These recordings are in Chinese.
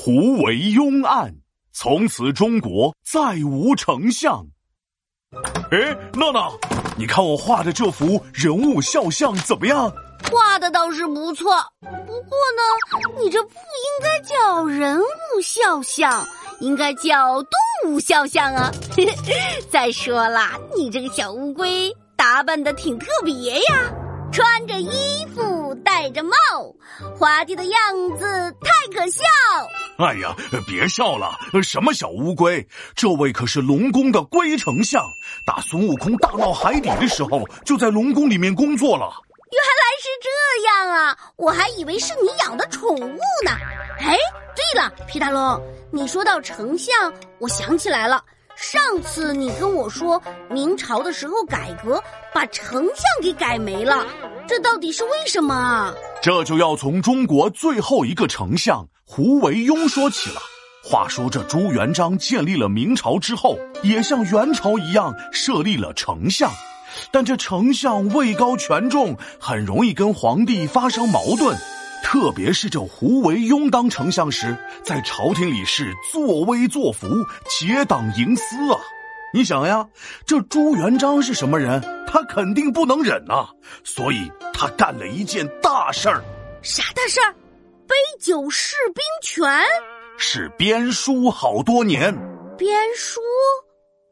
胡惟庸案，从此中国再无丞相。哎，闹闹，你看我画的这幅人物肖像怎么样？画的倒是不错，不过呢，你这不应该叫人物肖像，应该叫动物肖像啊。再说了，你这个小乌龟打扮的挺特别呀，穿着衣服，戴着帽，滑稽的样子太可笑。哎呀，别笑了！什么小乌龟？这位可是龙宫的龟丞相，打孙悟空大闹海底的时候，就在龙宫里面工作了。原来是这样啊！我还以为是你养的宠物呢。哎，对了，皮大龙，你说到丞相，我想起来了，上次你跟我说明朝的时候改革，把丞相给改没了，这到底是为什么啊？这就要从中国最后一个丞相。胡惟庸说起了。话说这朱元璋建立了明朝之后，也像元朝一样设立了丞相，但这丞相位高权重，很容易跟皇帝发生矛盾。特别是这胡惟庸当丞相时，在朝廷里是作威作福，结党营私啊！你想呀，这朱元璋是什么人？他肯定不能忍呐，所以他干了一件大事儿。啥大事儿？杯酒释兵权是编书好多年，编书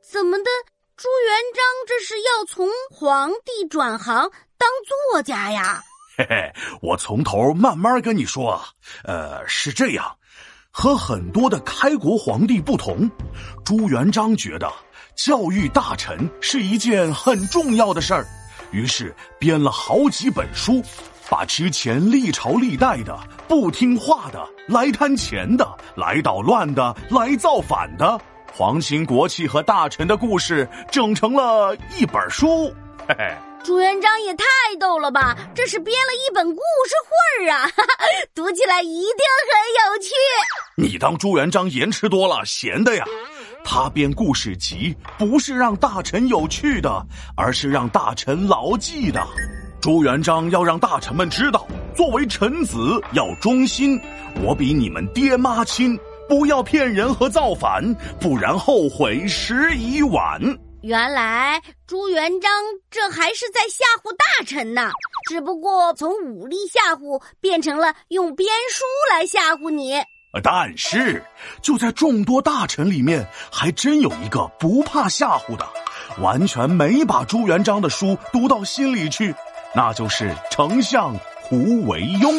怎么的？朱元璋这是要从皇帝转行当作家呀？嘿嘿，我从头慢慢跟你说啊。呃，是这样，和很多的开国皇帝不同，朱元璋觉得教育大臣是一件很重要的事儿，于是编了好几本书。把之前历朝历代的不听话的、来贪钱的、来捣乱的、来造反的皇亲国戚和大臣的故事整成了一本书。嘿嘿，朱元璋也太逗了吧！这是编了一本故事会儿啊，读起来一定很有趣。你当朱元璋盐吃多了，闲的呀？他编故事集不是让大臣有趣的，而是让大臣牢记的。朱元璋要让大臣们知道，作为臣子要忠心，我比你们爹妈亲，不要骗人和造反，不然后悔时已晚。原来朱元璋这还是在吓唬大臣呢，只不过从武力吓唬变成了用编书来吓唬你。但是就在众多大臣里面，还真有一个不怕吓唬的，完全没把朱元璋的书读到心里去。那就是丞相胡惟庸，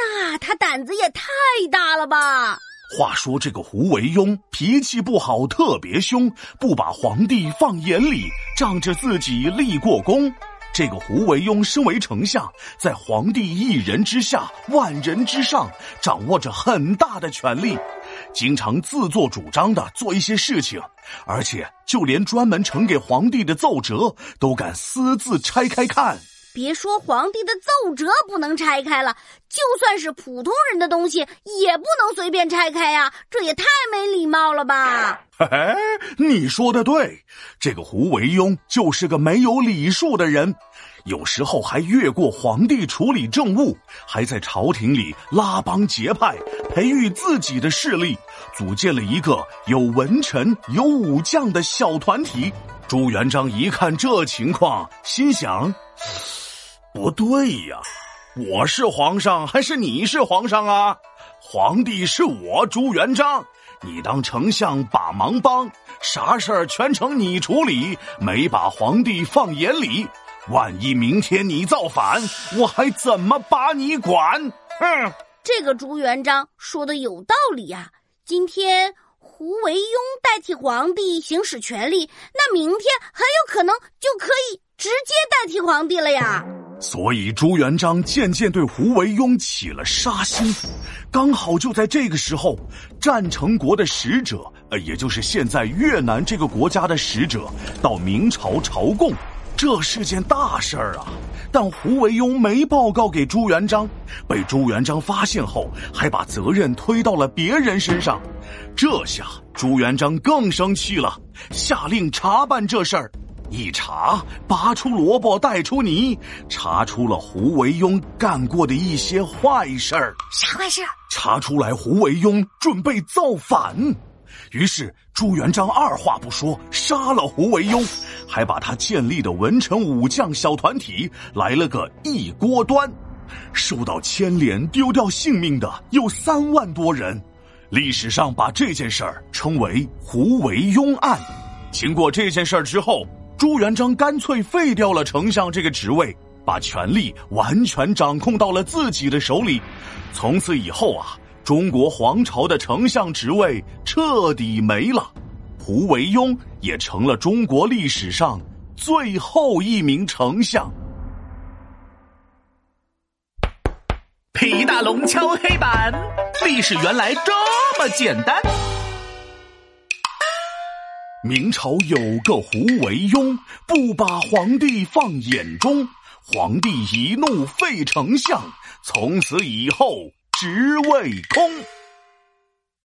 那他胆子也太大了吧！话说这个胡惟庸脾气不好，特别凶，不把皇帝放眼里，仗着自己立过功。这个胡惟庸身为丞相，在皇帝一人之下，万人之上，掌握着很大的权力，经常自作主张的做一些事情，而且就连专门呈给皇帝的奏折都敢私自拆开看。别说皇帝的奏折不能拆开了，就算是普通人的东西也不能随便拆开呀！这也太没礼貌了吧！嘿嘿，你说的对，这个胡惟庸就是个没有礼数的人，有时候还越过皇帝处理政务，还在朝廷里拉帮结派，培育自己的势力，组建了一个有文臣有武将的小团体。朱元璋一看这情况，心想。不对呀，我是皇上还是你是皇上啊？皇帝是我朱元璋，你当丞相把忙帮，啥事儿全程你处理，没把皇帝放眼里。万一明天你造反，我还怎么把你管？嗯，这个朱元璋说的有道理呀。今天胡惟庸代替皇帝行使权力，那明天很有可能就可以直接代替皇帝了呀。所以朱元璋渐渐对胡惟庸起了杀心，刚好就在这个时候，战成国的使者，呃，也就是现在越南这个国家的使者，到明朝朝贡，这是件大事儿啊。但胡惟庸没报告给朱元璋，被朱元璋发现后，还把责任推到了别人身上，这下朱元璋更生气了，下令查办这事儿。一查，拔出萝卜带出泥，查出了胡惟庸干过的一些坏事儿。啥坏事？查出来胡惟庸准备造反，于是朱元璋二话不说杀了胡惟庸，还把他建立的文臣武将小团体来了个一锅端。受到牵连丢掉性命的有三万多人。历史上把这件事儿称为胡惟庸案。经过这件事儿之后。朱元璋干脆废掉了丞相这个职位，把权力完全掌控到了自己的手里。从此以后啊，中国皇朝的丞相职位彻底没了，胡惟庸也成了中国历史上最后一名丞相。皮大龙敲黑板，历史原来这么简单。明朝有个胡惟庸，不把皇帝放眼中，皇帝一怒废丞相，从此以后职位空。